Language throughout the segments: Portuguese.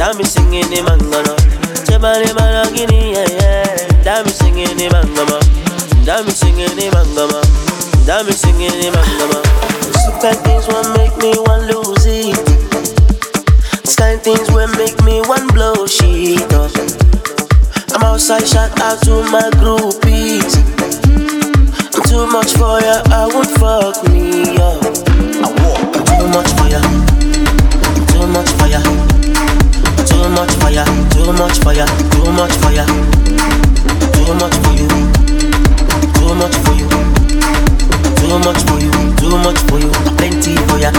Dami singing the mangana. Chebani managini, yeah, yeah. Dami singing the mangama. Dami singing the mangama. Dami singing the mangama. Super things will make me one lose it. Sky things will make me one blow shit up. I'm outside, shout out to my groupies. I'm too much for ya, I won't fuck me up. I walk. Too much for ya. Much fire, too much fire, too much fire. Too much for you, too much for you, too much for you, too much for you, plenty for ya.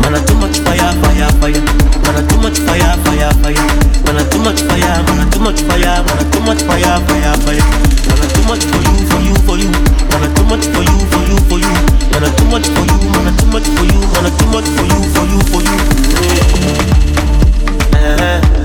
Man, too much fire, fire, fire. Man, too much fire, fire, fire. Man, too much fire, man, too much fire, man, too much fire, fire, fire. Man, too much for you, for you, for you. Man, too much for you, for you, for you. Man, too much for you, man, too much for you, man, too much for you, for you, for you. Yeah.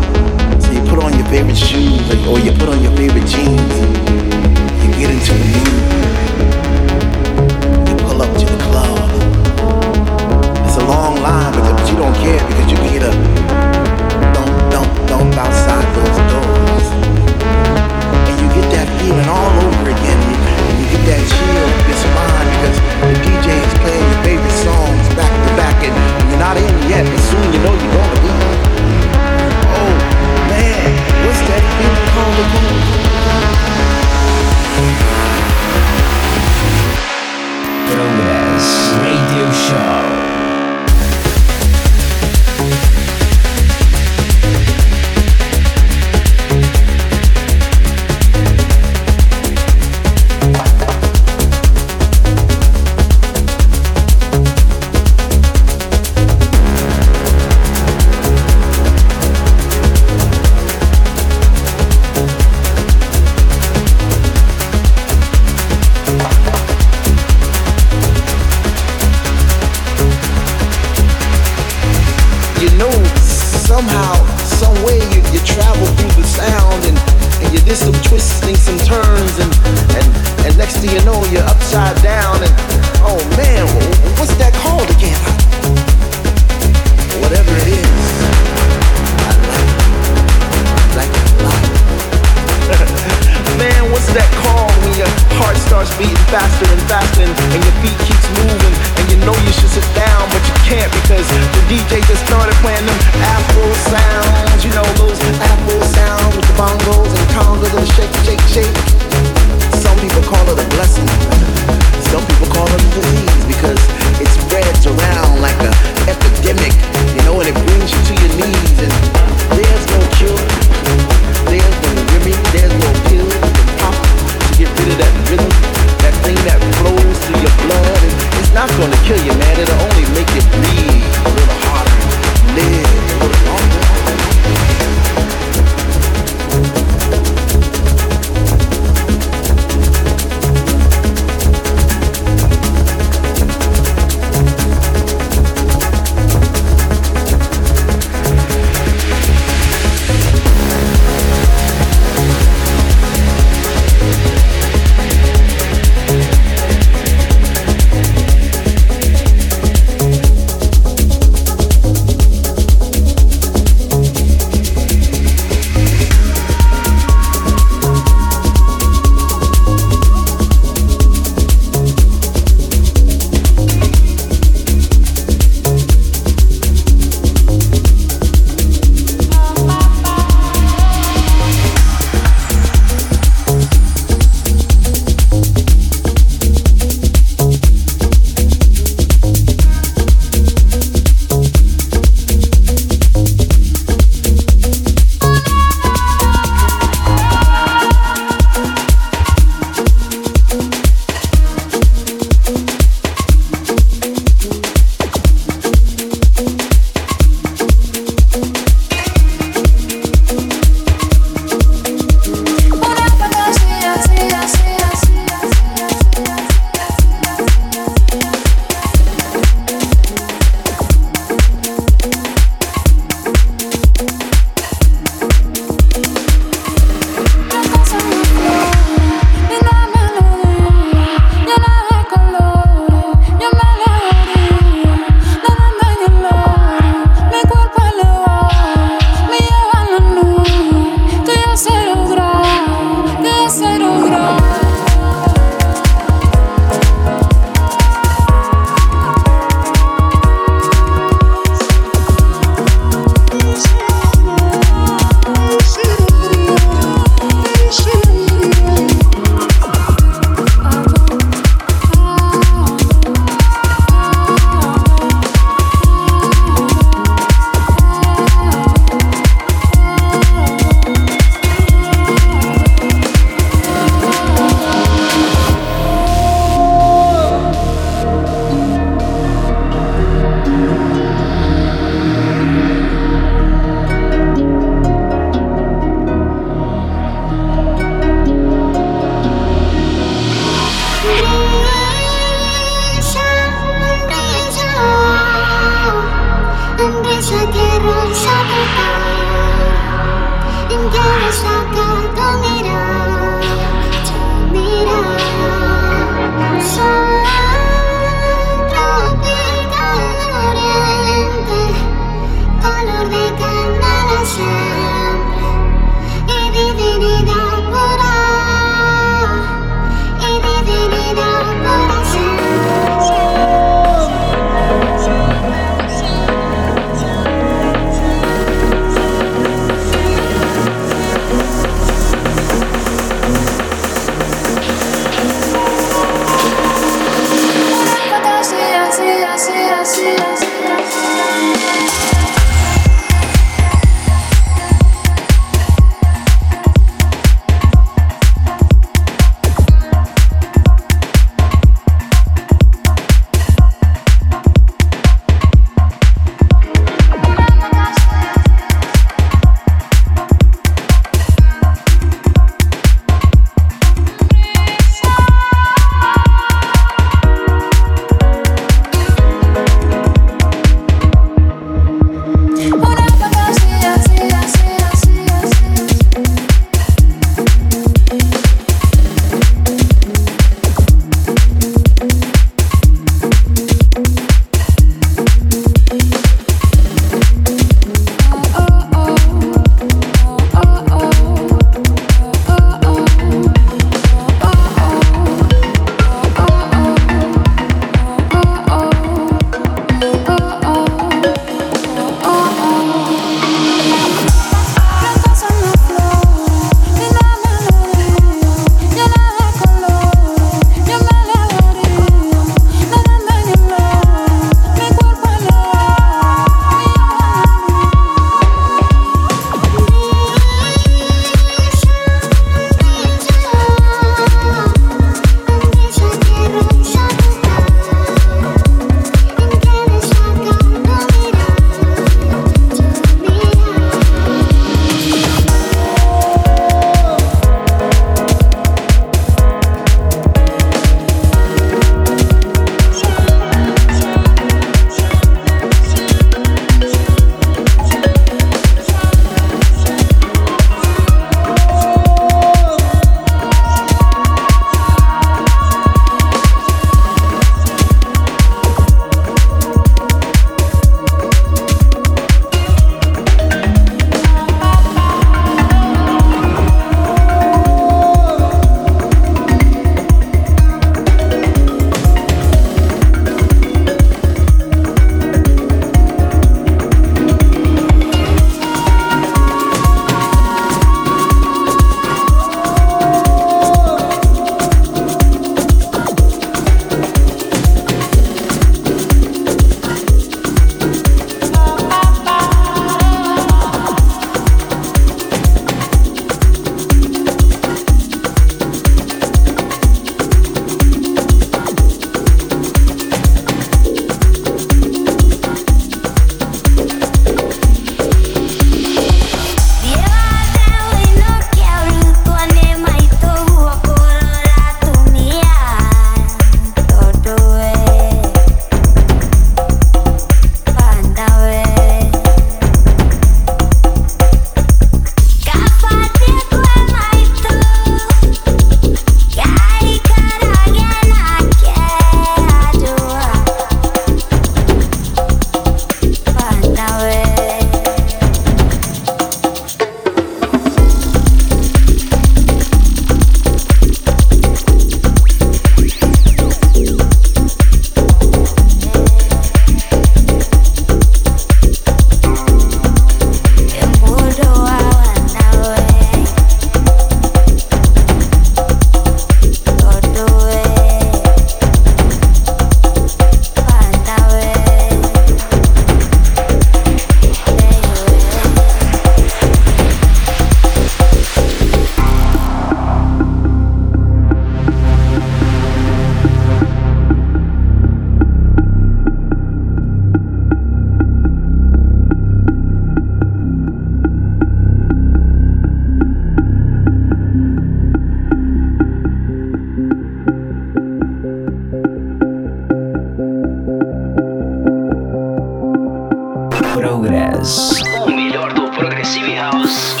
Progress. O melhor do Progressive House.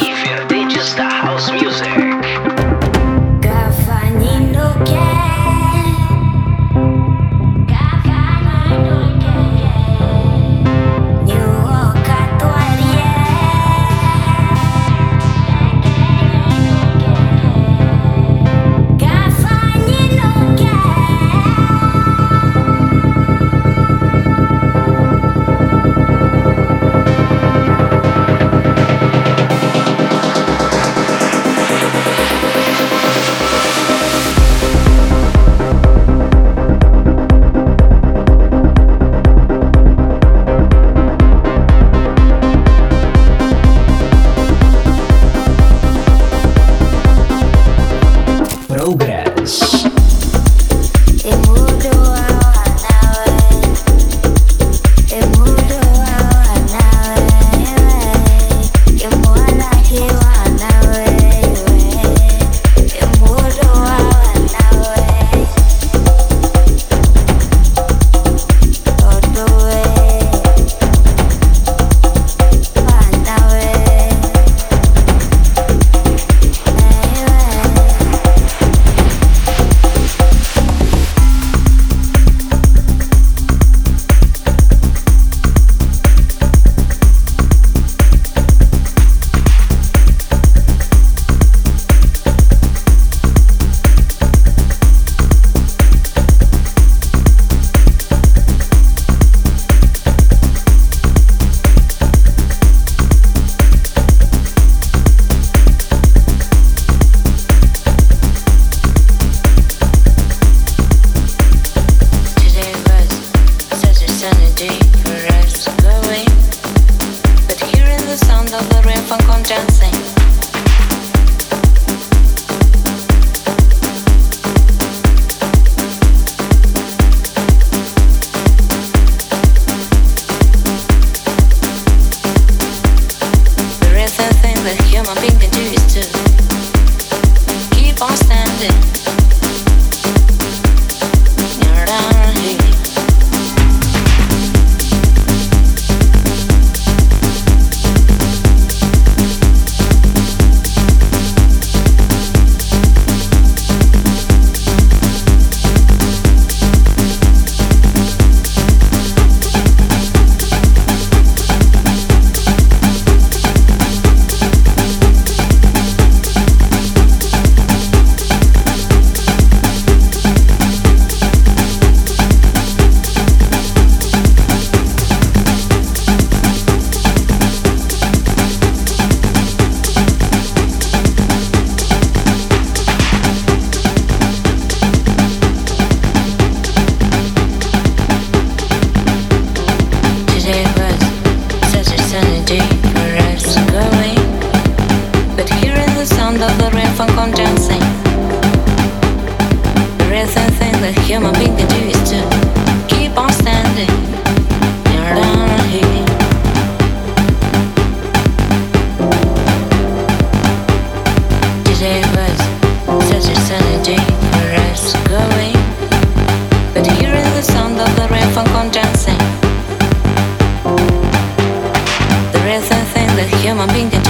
Yeah, I'm my being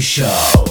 Show.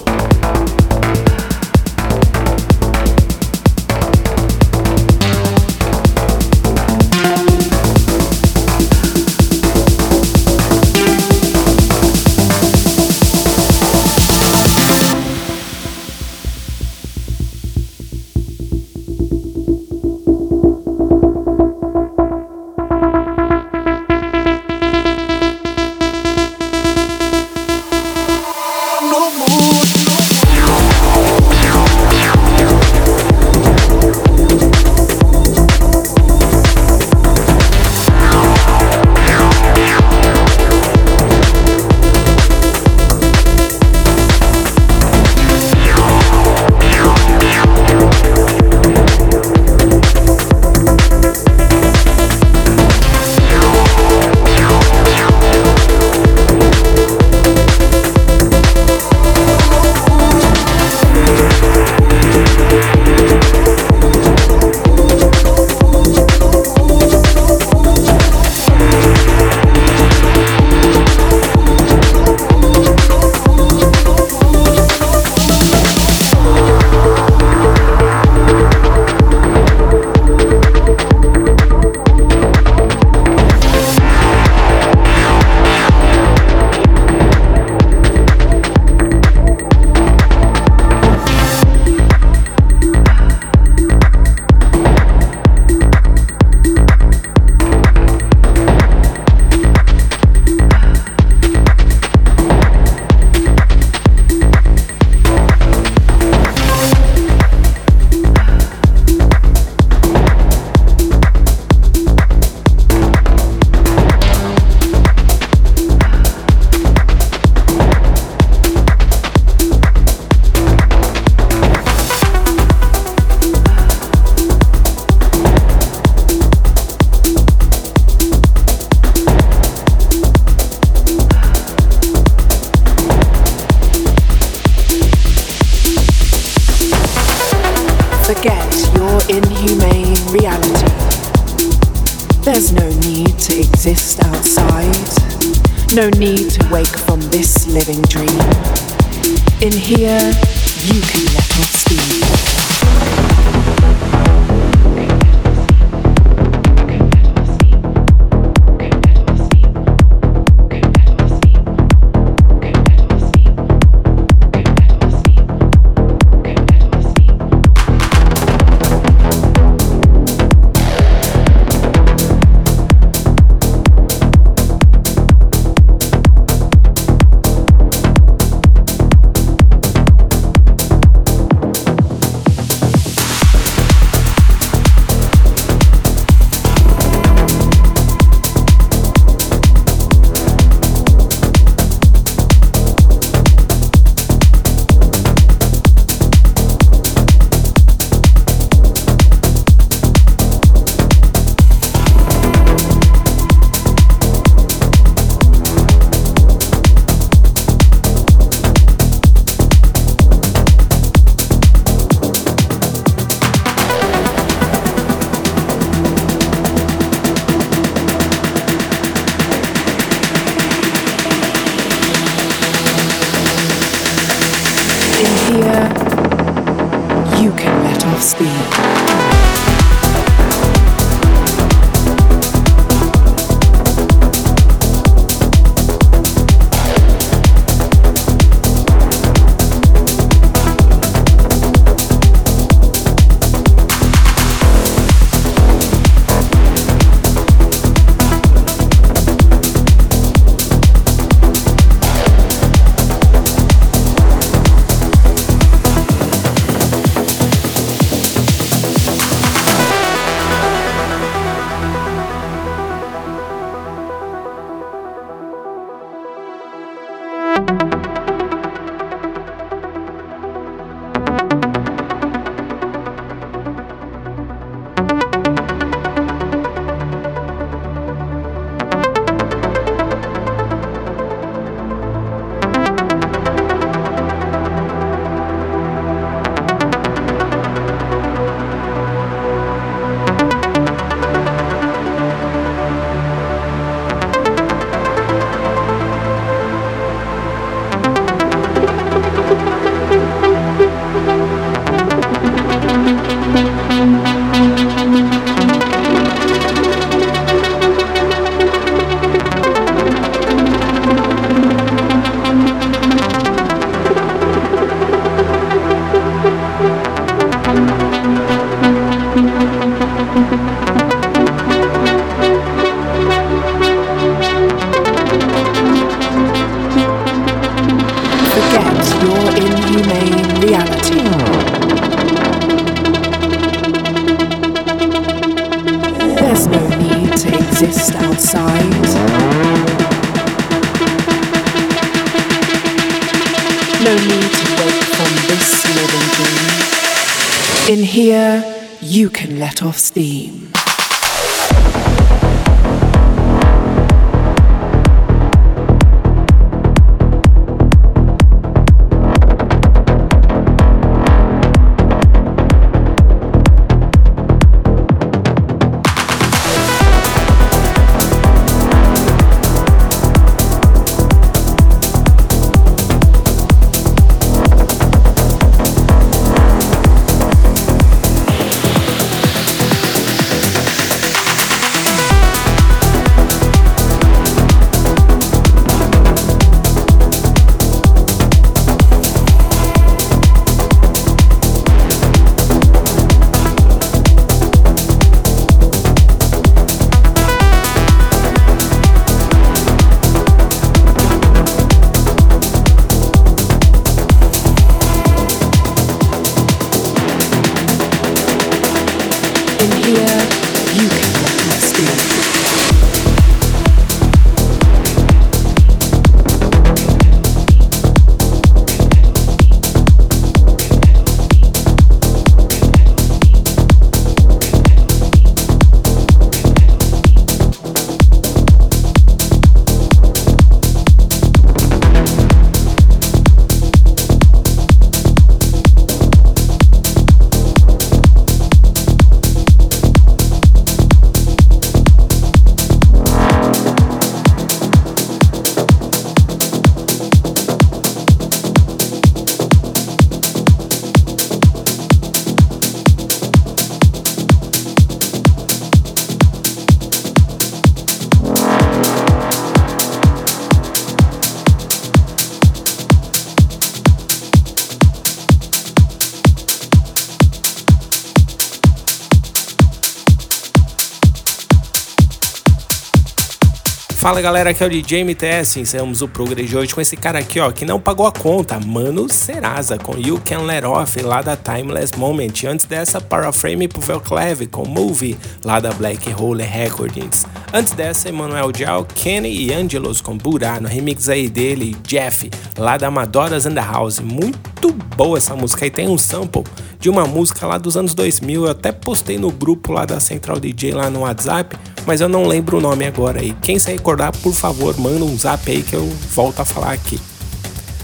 Fala galera, aqui é o DJ MTS. Encerramos o Progress de hoje com esse cara aqui, ó, que não pagou a conta, Mano Serasa, com You Can Let Off, lá da Timeless Moment. Antes dessa, Paraframe pro Velcleve, com Movie, lá da Black Hole Recordings. Antes dessa, Emmanuel Dial, Kenny e Angelos com Burá, no remix aí dele, Jeff, lá da Madoras and the House. Muito boa essa música aí, tem um sample de uma música lá dos anos 2000. Eu até postei no grupo lá da Central DJ lá no WhatsApp mas eu não lembro o nome agora aí. Quem se recordar, por favor, manda um zap aí que eu volto a falar aqui.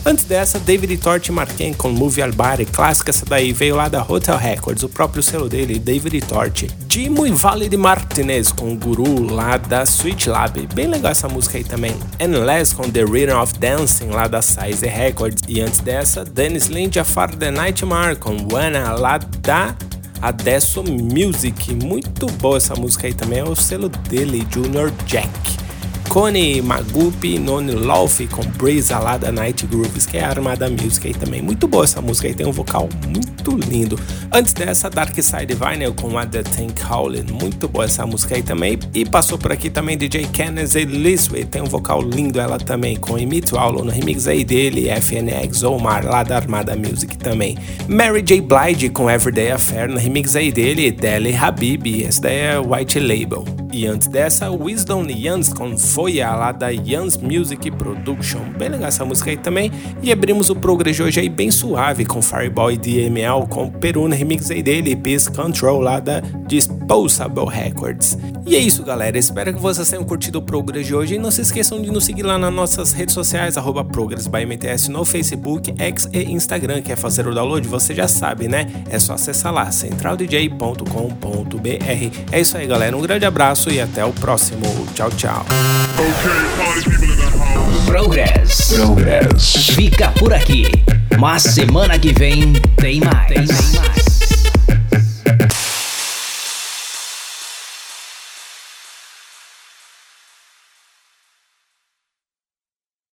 Antes dessa, David Torte Marquem com Movie Albari, clássica essa daí, veio lá da Hotel Records, o próprio selo dele, David Torte. Dimo e Vale de Martinez com o Guru lá da Sweet Lab, bem legal essa música aí também. Endless com The Rhythm of Dancing lá da Size Records. E antes dessa, Dennis Lynn Jafar The Nightmare com Wanna lá da Adesso Music. Muito boa essa música aí também, é o selo dele, Junior Jack. Connie Magupi, Noni Lofi com Breeze lá da Night Grooves, que é a Armada Music aí também. Muito boa essa música aí, tem um vocal muito lindo. Antes dessa, Dark Side Vinyl com What The Tank Howlin', muito boa essa música aí também. E passou por aqui também DJ Kenneth e Lisway, tem um vocal lindo ela também, com Emit Aulo no remix aí dele, FNX Omar lá da Armada Music também. Mary J. Blige com Everyday Affair no remix aí dele, Deli Habib, essa daí é White Label. E antes dessa, Wisdom Yans com Foia lá da Yans Music Production. Bem legal essa música aí também. E abrimos o Progress de hoje aí bem suave com Fireboy DML com Peruna remix aí dele, Peace Control lá da Disposable Records. E é isso, galera. Espero que vocês tenham curtido o Progress de hoje. E não se esqueçam de nos seguir lá nas nossas redes sociais, arroba MTS no Facebook, X e Instagram. Quer fazer o download? Você já sabe, né? É só acessar lá, centraldj.com.br. É isso aí, galera. Um grande abraço e até o próximo. Tchau, tchau. Progress. Progress. Fica por aqui. Mas semana que vem tem mais. Tem mais.